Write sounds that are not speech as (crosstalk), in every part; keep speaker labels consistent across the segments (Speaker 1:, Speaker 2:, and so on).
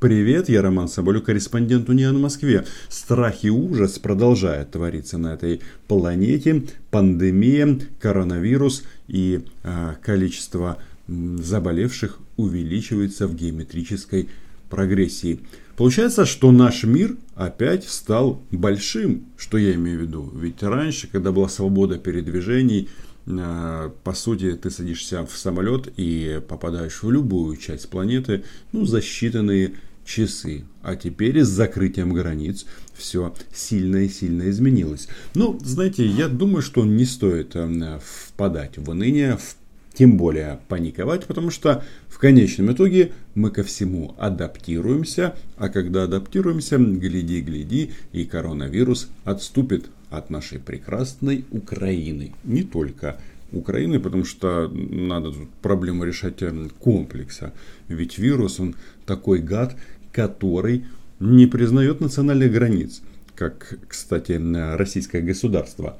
Speaker 1: Привет, я Роман Соболюк, корреспондент Униан в Москве. Страх и ужас продолжает твориться на этой планете. Пандемия, коронавирус и э, количество заболевших увеличивается в геометрической прогрессии. Получается, что наш мир опять стал большим. Что я имею в виду? Ведь раньше, когда была свобода передвижений, а, по сути, ты садишься в самолет и попадаешь в любую часть планеты ну, за считанные часы. А теперь с закрытием границ все сильно и сильно изменилось. Ну, знаете, я думаю, что не стоит э, впадать в уныние, тем более паниковать, потому что в конечном итоге мы ко всему адаптируемся, а когда адаптируемся, гляди, гляди, и коронавирус отступит от нашей прекрасной Украины. Не только Украины, потому что надо проблему решать э, комплекса. Ведь вирус, он такой гад, который не признает национальных границ, как, кстати, российское государство.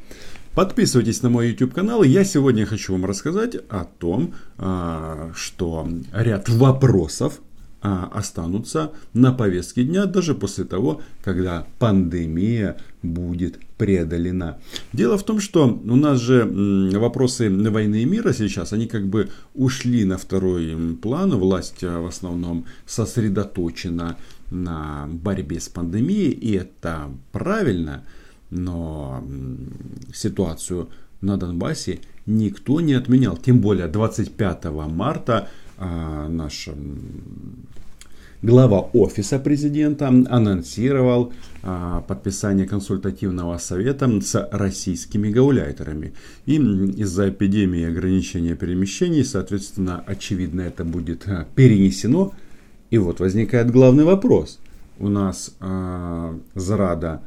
Speaker 1: Подписывайтесь на мой YouTube канал. Я сегодня хочу вам рассказать о том, а, что ряд вопросов останутся на повестке дня даже после того, когда пандемия будет преодолена. Дело в том, что у нас же вопросы войны и мира сейчас, они как бы ушли на второй план. Власть а, в основном сосредоточена на борьбе с пандемией, и это правильно, но ситуацию на Донбассе никто не отменял. Тем более 25 марта а, наш глава офиса президента анонсировал а, подписание консультативного совета с российскими гауляйтерами. И из-за эпидемии ограничения перемещений, соответственно, очевидно, это будет а, перенесено. И вот возникает главный вопрос. У нас э, Зрада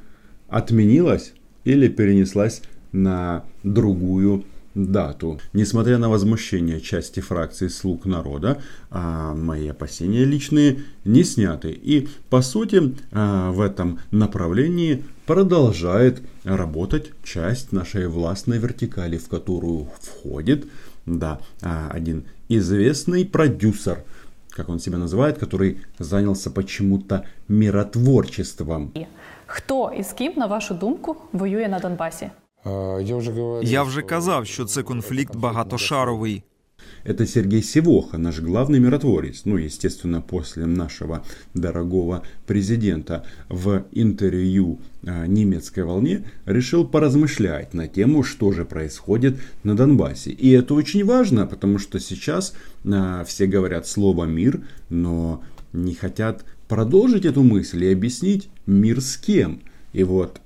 Speaker 1: отменилась или перенеслась на другую дату. Несмотря на возмущение части фракции «Слуг народа», а мои опасения личные не сняты. И, по сути, а, в этом направлении продолжает работать часть нашей властной вертикали, в которую входит да, а, один известный продюсер, как он себя называет, который занялся почему-то миротворчеством.
Speaker 2: Хто і з ким, на вашу думку, воює на Донбасі?
Speaker 3: Я вже казав, що це конфлікт багатошаровий.
Speaker 1: Это Сергей Сивоха, наш главный миротворец, ну, естественно, после нашего дорогого президента, в интервью немецкой волне решил поразмышлять на тему, что же происходит на Донбассе. И это очень важно, потому что сейчас все говорят слово «мир», но не хотят продолжить эту мысль и объяснить мир с кем. И вот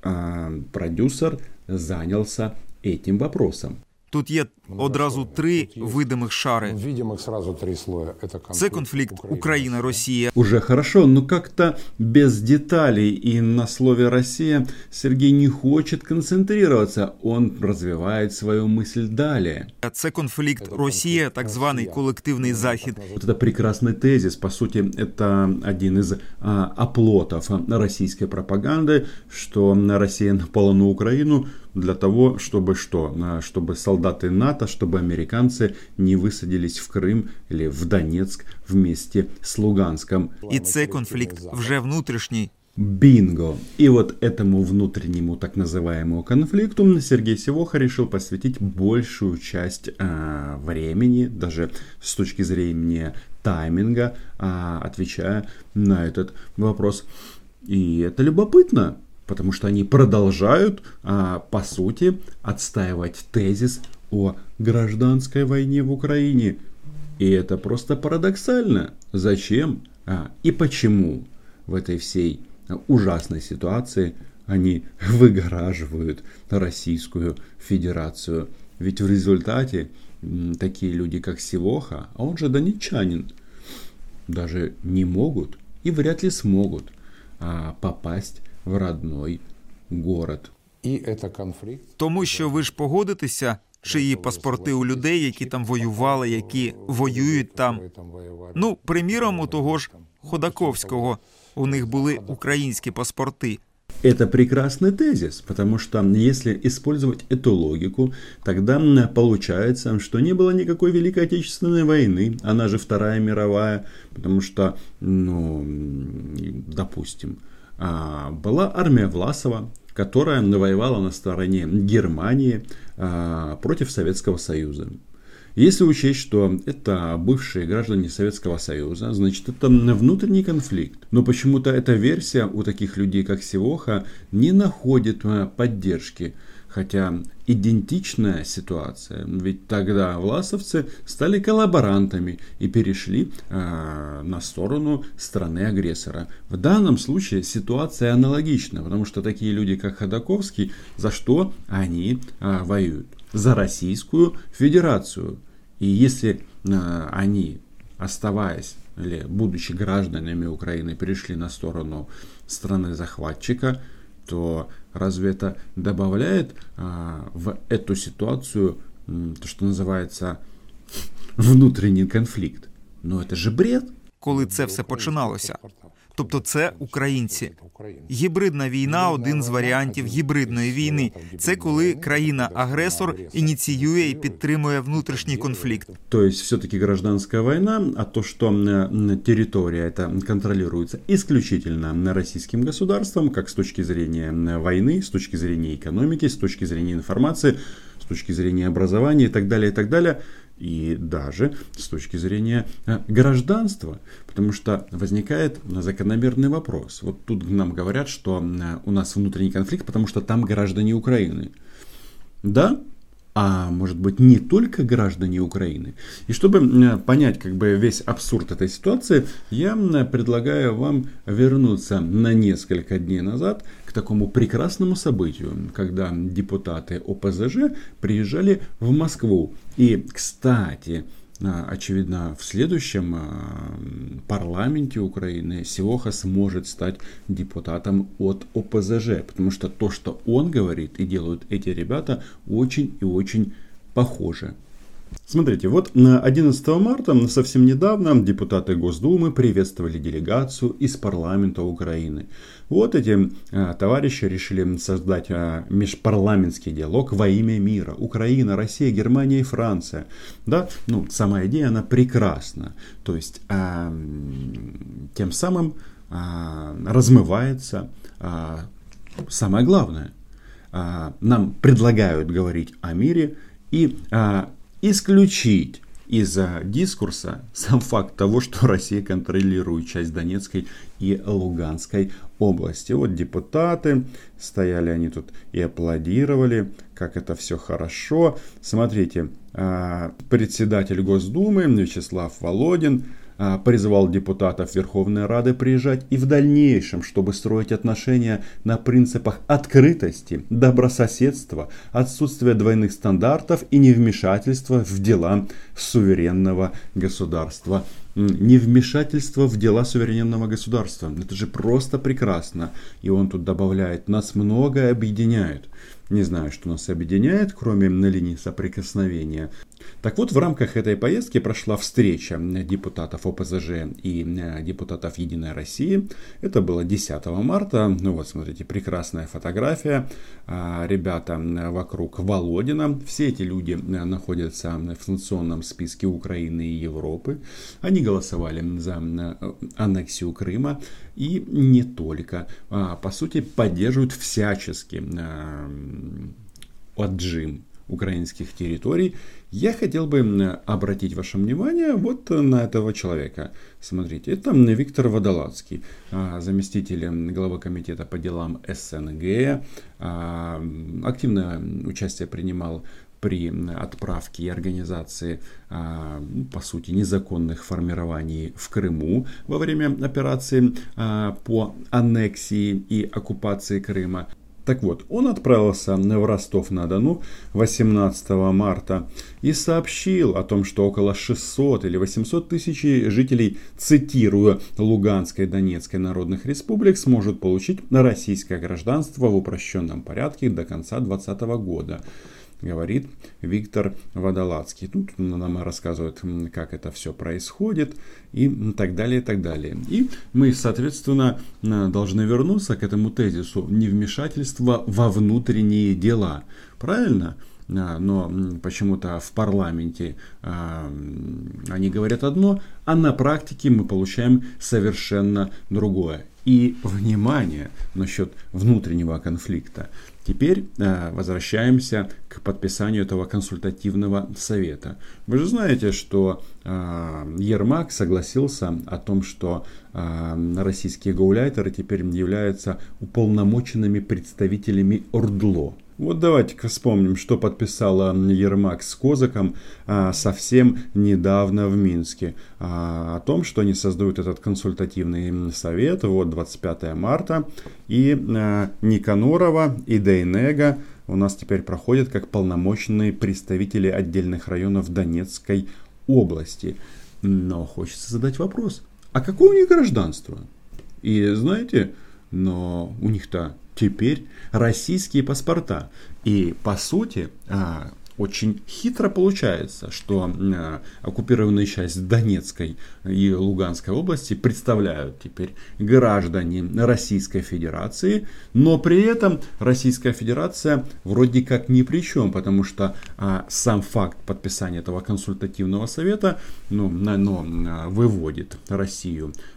Speaker 1: продюсер занялся этим вопросом.
Speaker 3: Тут є одразу три видимих шари.
Speaker 4: Видимых сразу три слоя. Это конфликт
Speaker 3: Це конфлікт Україна-Росія.
Speaker 1: Уже хорошо, но как-то без деталей. И на слове «Россия» Сергей не хочет концентрироваться. Он развивает свою мысль далее.
Speaker 3: Це конфлікт Росія, так званий колективний захід.
Speaker 1: Вот это прекрасный тезис. По сути, это один из а, оплотов российской пропаганды, что Россия напала на Украину для того, чтобы что? Чтобы солдаты НАТО, чтобы американцы не высадились в Крым или в Донецк вместе с Луганском.
Speaker 3: І це конфлікт вже внутрішній.
Speaker 1: Бинго! И вот этому внутреннему так называемому конфликту Сергей Севоха решил посвятить большую часть э, времени, даже с точки зрения тайминга, э, отвечая на этот вопрос. И это любопытно, потому что они продолжают, э, по сути, отстаивать тезис о гражданской войне в Украине. И это просто парадоксально. Зачем а, и почему в этой всей ужасной ситуации они (laughs) выгораживают Российскую Федерацию. Ведь в результате такие люди, как Сивоха, а он же донечанин, даже не могут и вряд ли смогут а, попасть в родной город.
Speaker 4: И это конфликт.
Speaker 3: Тому що ви ж погодитеся, чиї паспорти у людей, які там воювали, які воюють там. Ну, приміром, у того ж Ходаковського у них були українські паспорти.
Speaker 1: Это прекрасный тезис, потому что если использовать эту логику, тогда получается, что не было никакой Великой Отечественной войны, она же Вторая мировая, потому что ну, допустим, а, была армия Власова, которая воевала на стороне Германии а, против Советского Союза. Если учесть, что это бывшие граждане Советского Союза, значит это внутренний конфликт. Но почему-то эта версия у таких людей, как Сивоха, не находит э, поддержки. Хотя идентичная ситуация, ведь тогда власовцы стали коллаборантами и перешли э, на сторону страны-агрессора. В данном случае ситуация аналогична, потому что такие люди, как Ходаковский, за что они э, воюют? За Российскую Федерацию. И если э, они, оставаясь или будучи гражданами Украины, перешли на сторону страны-захватчика, то разве это добавляет а, в эту ситуацию то, что называется (laughs) внутренний конфликт? Но это же бред.
Speaker 3: Коли це все починалося, Тобто це українці. Гібридна війна один з варіантів гібридної війни. Це коли країна-агресор ініціює і підтримує внутрішній конфлікт.
Speaker 1: То есть все-таки гражданская война, а то, что территория это контролируется исключительно российским государством, как с точки зрения войны, с точки зрения экономики, с точки зрения информации, с точки зрения образования и так далее, и так далее и даже с точки зрения э, гражданства, потому что возникает закономерный вопрос. Вот тут нам говорят, что э, у нас внутренний конфликт, потому что там граждане Украины. Да, а может быть не только граждане Украины. И чтобы понять как бы весь абсурд этой ситуации, я предлагаю вам вернуться на несколько дней назад к такому прекрасному событию, когда депутаты ОПЗЖ приезжали в Москву. И, кстати, очевидно, в следующем а, парламенте Украины Сиоха сможет стать депутатом от ОПЗЖ, потому что то, что он говорит и делают эти ребята, очень и очень похоже. Смотрите, вот на 11 марта, совсем недавно, депутаты Госдумы приветствовали делегацию из парламента Украины. Вот эти а, товарищи решили создать а, межпарламентский диалог во имя мира. Украина, Россия, Германия и Франция. Да, ну, сама идея, она прекрасна. То есть, а, тем самым а, размывается а, самое главное. А, нам предлагают говорить о мире и а, исключить из дискурса сам факт того, что Россия контролирует часть Донецкой и Луганской области. Вот депутаты, стояли они тут и аплодировали, как это все хорошо. Смотрите, а, председатель Госдумы Вячеслав Володин а, призывал депутатов Верховной Рады приезжать и в дальнейшем, чтобы строить отношения на принципах открытости, добрососедства, отсутствия двойных стандартов и невмешательства в дела суверенного государства. Невмешательство в дела суверенного государства. Это же просто прекрасно. И он тут добавляет, нас многое объединяет. Не знаю, что нас объединяет, кроме на линии соприкосновения. Так вот, в рамках этой поездки прошла встреча депутатов ОПЗЖ и э, депутатов Единой России. Это было 10 марта. Ну вот, смотрите, прекрасная фотография. А, ребята вокруг Володина. Все эти люди находятся в санкционном списке Украины и Европы. Они голосовали за э, аннексию Крыма. И не только. А, по сути, поддерживают всячески отжим украинских территорий, я хотел бы обратить ваше внимание вот на этого человека. Смотрите, это Виктор Водолацкий, а, заместитель главы комитета по делам СНГ, а, активное участие принимал при отправке и организации, а, по сути, незаконных формирований в Крыму во время операции по аннексии и оккупации Крыма. Так вот, он отправился в Ростов-на-Дону 18 марта и сообщил о том, что около 600 или 800 тысяч жителей, цитируя Луганской и Донецкой народных республик, сможет получить российское гражданство в упрощенном порядке до конца 2020 года говорит Виктор Водолацкий. Тут нам рассказывают, как это все происходит и так далее, и так далее. И мы, соответственно, должны вернуться к этому тезису невмешательства во внутренние дела. Правильно? Но почему-то в парламенте они говорят одно, а на практике мы получаем совершенно другое. И внимание насчет внутреннего конфликта. Теперь э, возвращаемся к подписанию этого консультативного совета. Вы же знаете, что Ермак согласился о том, что российские гауляйтеры теперь являются уполномоченными представителями ОРДЛО. Вот давайте-ка вспомним, что подписала Ермак с Козаком а, совсем недавно в Минске. А, о том, что они создают этот консультативный совет, вот 25 марта. И а, Никанорова и Дейнега у нас теперь проходят как полномочные представители отдельных районов Донецкой области. Но хочется задать вопрос, а какое у них гражданство? И знаете, но у них-то теперь российские паспорта. И по сути, а, очень хитро получается, что э, оккупированная часть Донецкой и Луганской области представляют теперь граждане Российской Федерации, но при этом Российская Федерация вроде как ни при чем, потому что а, сам факт подписания этого консультативного совета ну, но, а, выводит Россию а,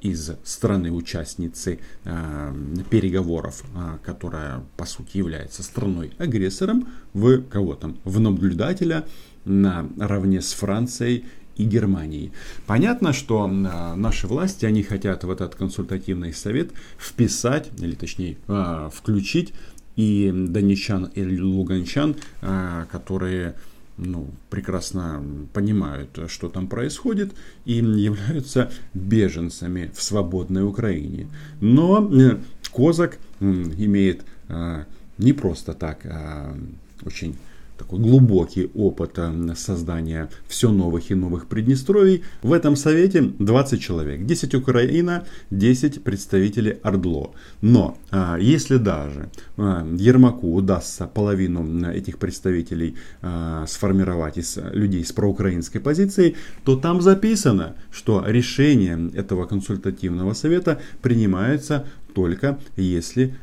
Speaker 1: из страны-участницы а, переговоров, а, которая по сути является страной-агрессором, в кого там? В наблюдателя наравне с Францией и Германией. Понятно, что наши власти, они хотят в этот консультативный совет вписать, или точнее включить и донечан, и луганчан, которые ну, прекрасно понимают, что там происходит, и являются беженцами в свободной Украине. Но э, Козак имеет а, не просто так а очень такой глубокий опыт э, создания все новых и новых Приднестровий. В этом совете 20 человек. 10 Украина, 10 представителей Ордло. Но а, если даже а, Ермаку удастся половину этих представителей а, сформировать из людей с проукраинской позицией, то там записано, что решение этого консультативного совета принимается только если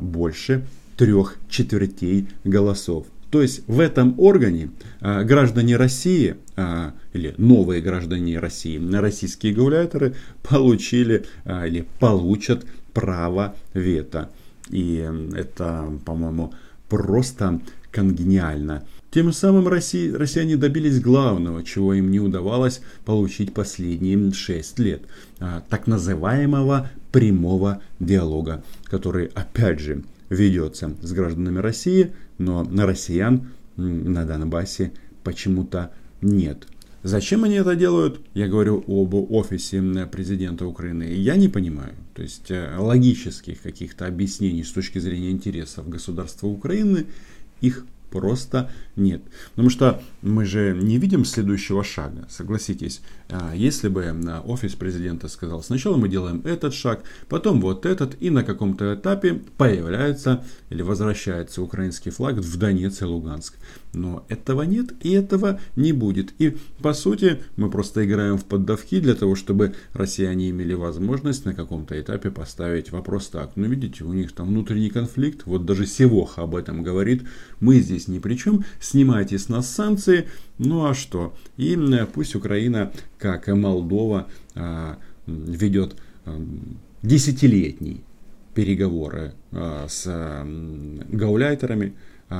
Speaker 1: больше трех четвертей голосов. То есть в этом органе а, граждане России а, или новые граждане России, российские гауляйтеры получили а, или получат право вето. И это, по-моему, просто конгениально. Тем самым Россия, россияне добились главного, чего им не удавалось получить последние 6 лет. Так называемого прямого диалога, который, опять же, ведется с гражданами России, но на россиян на Донбассе почему-то нет. Зачем они это делают? Я говорю об офисе президента Украины. Я не понимаю. То есть э, логических каких-то объяснений с точки зрения интересов государства Украины их просто нет. Потому что мы же не видим следующего шага, согласитесь. А, если бы офис президента сказал, сначала мы делаем этот шаг, потом вот этот, и на каком-то этапе появляется или возвращается украинский флаг в Донецк и Луганск. Но этого нет и этого не будет. И по сути мы просто играем в поддавки для того, чтобы россияне имели возможность на каком-то этапе поставить вопрос так. Ну видите, у них там внутренний конфликт, вот даже Севоха об этом говорит, мы здесь ни при чем, снимайте с нас санкции, ну а что? И пусть Украина, как и Молдова, а, ведет а, десятилетний переговоры с гауляйтерами,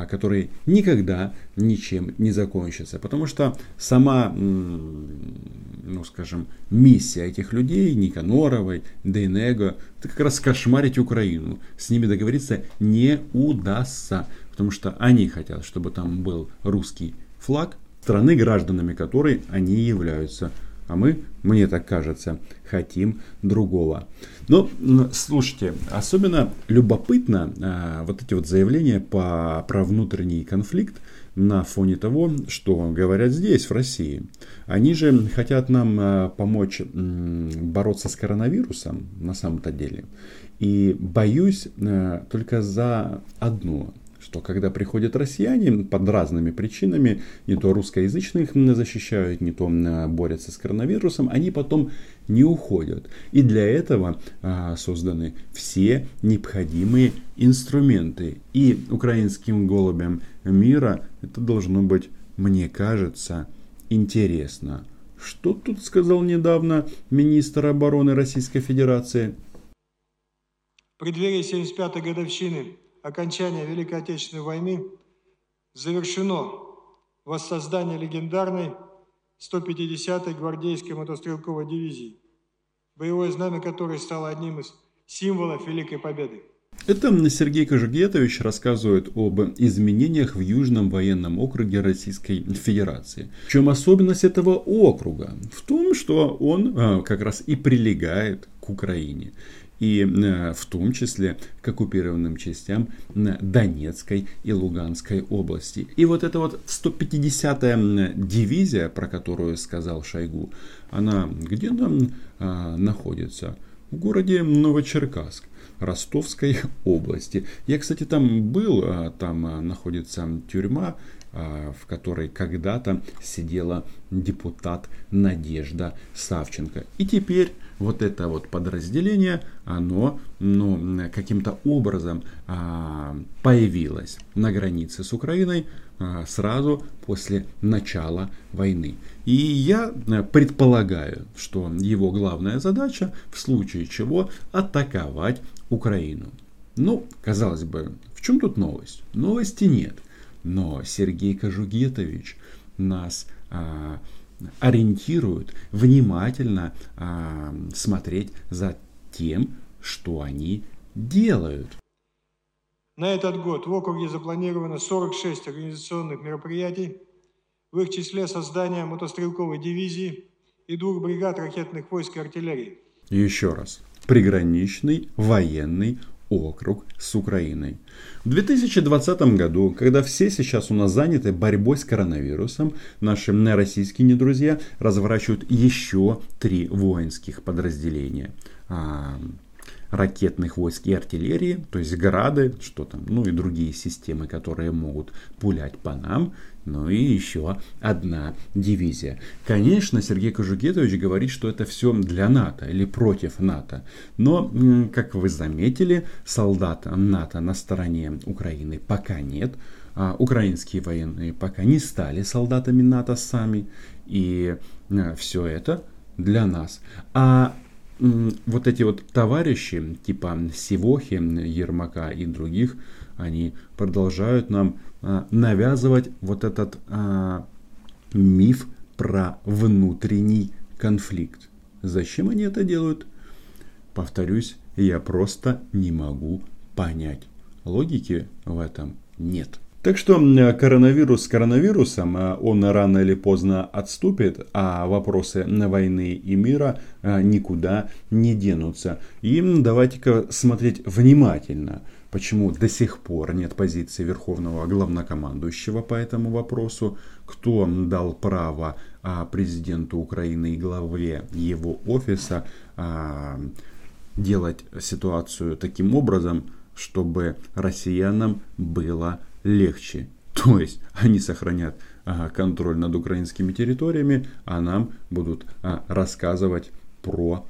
Speaker 1: которые никогда ничем не закончатся. Потому что сама, ну скажем, миссия этих людей, Никаноровой, Дейнего, это как раз кошмарить Украину. С ними договориться не удастся. Потому что они хотят, чтобы там был русский флаг, страны, гражданами которой они являются. А мы, мне так кажется, хотим другого. Но, слушайте, особенно любопытно а, вот эти вот заявления по, про внутренний конфликт на фоне того, что говорят здесь, в России. Они же хотят нам а, помочь м, бороться с коронавирусом на самом-то деле. И боюсь а, только за одно, что когда приходят россияне под разными причинами, не то русскоязычных защищают, не то борются с коронавирусом, они потом не уходят. И для этого а, созданы все необходимые инструменты. И украинским голубям мира это должно быть, мне кажется, интересно. Что тут сказал недавно министр обороны Российской Федерации?
Speaker 5: В преддверии 75-й годовщины окончания Великой Отечественной войны завершено воссоздание легендарной 150-й гвардейской мотострелковой дивизии, боевое знамя которой стало одним из символов Великой Победы.
Speaker 1: Это Сергей Кожугетович рассказывает об изменениях в Южном военном округе Российской Федерации. В чем особенность этого округа? В том, что он а, как раз и прилегает Украине и э, в том числе к оккупированным частям Донецкой и Луганской области. И вот эта вот 150-я дивизия, про которую сказал Шойгу, она где там а, находится? В городе Новочеркасск. Ростовской (laughs) области. Я, кстати, там был, там находится тюрьма, в которой когда-то сидела депутат Надежда Савченко. И теперь вот это вот подразделение, оно ну, каким-то образом а, появилось на границе с Украиной а, сразу после начала войны. И я предполагаю, что его главная задача в случае чего атаковать Украину. Ну, казалось бы, в чем тут новость? Новости нет. Но Сергей Кожугетович нас а, ориентирует внимательно а, смотреть за тем, что они делают.
Speaker 5: На этот год в округе запланировано 46 организационных мероприятий, в их числе создание мотострелковой дивизии и двух бригад ракетных войск и артиллерии.
Speaker 1: Еще раз. Приграничный военный округ с Украиной. В 2020 году, когда все сейчас у нас заняты борьбой с коронавирусом, наши российские недрузья разворачивают еще три воинских подразделения а, ракетных войск и артиллерии, то есть грады, что там, ну и другие системы, которые могут пулять по нам, ну и еще одна дивизия. Конечно, Сергей Кожугетович говорит, что это все для НАТО или против НАТО. Но, как вы заметили, солдат НАТО на стороне Украины пока нет. А украинские военные пока не стали солдатами НАТО сами. И э, все это для нас. А вот эти вот товарищи, типа Сивохи, Ермака и других, они продолжают нам навязывать вот этот а, миф про внутренний конфликт. Зачем они это делают? Повторюсь, я просто не могу понять. Логики в этом нет. Так что коронавирус с коронавирусом, он рано или поздно отступит, а вопросы на войны и мира никуда не денутся. И давайте-ка смотреть внимательно – Почему до сих пор нет позиции Верховного Главнокомандующего по этому вопросу? Кто дал право а, президенту Украины и главе его офиса а, делать ситуацию таким образом, чтобы россиянам было легче? То есть они сохранят а, контроль над украинскими территориями, а нам будут рассказывать про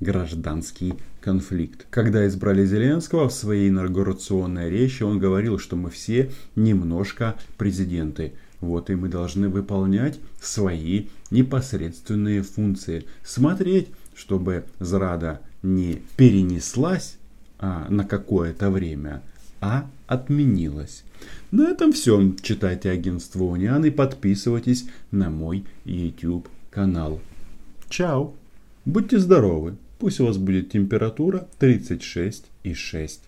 Speaker 1: гражданский конфликт. Когда избрали Зеленского в своей инаугурационной речи, он говорил, что мы все немножко президенты. Вот и мы должны выполнять свои непосредственные функции. Смотреть, чтобы зрада не перенеслась а, на какое-то время, а отменилась. На этом все. Читайте агентство Униан и подписывайтесь на мой YouTube канал. Чао! Будьте здоровы, пусть у вас будет температура 36,6